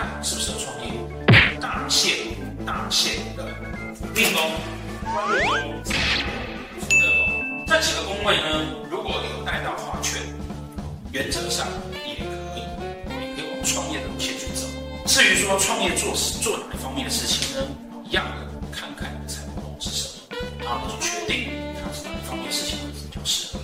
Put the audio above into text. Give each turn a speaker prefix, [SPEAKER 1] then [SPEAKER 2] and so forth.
[SPEAKER 1] 看是不是创业大限、大限的定宫、官禄宫、财德宫这几个工位呢？如果有带到画圈，原则上也可以，你可以往创业的路线去走。至于说创业做事做哪一方面的事情呢？一样的，看看你的财帛宫是什么，然后你就决定它是哪一方面事情就是。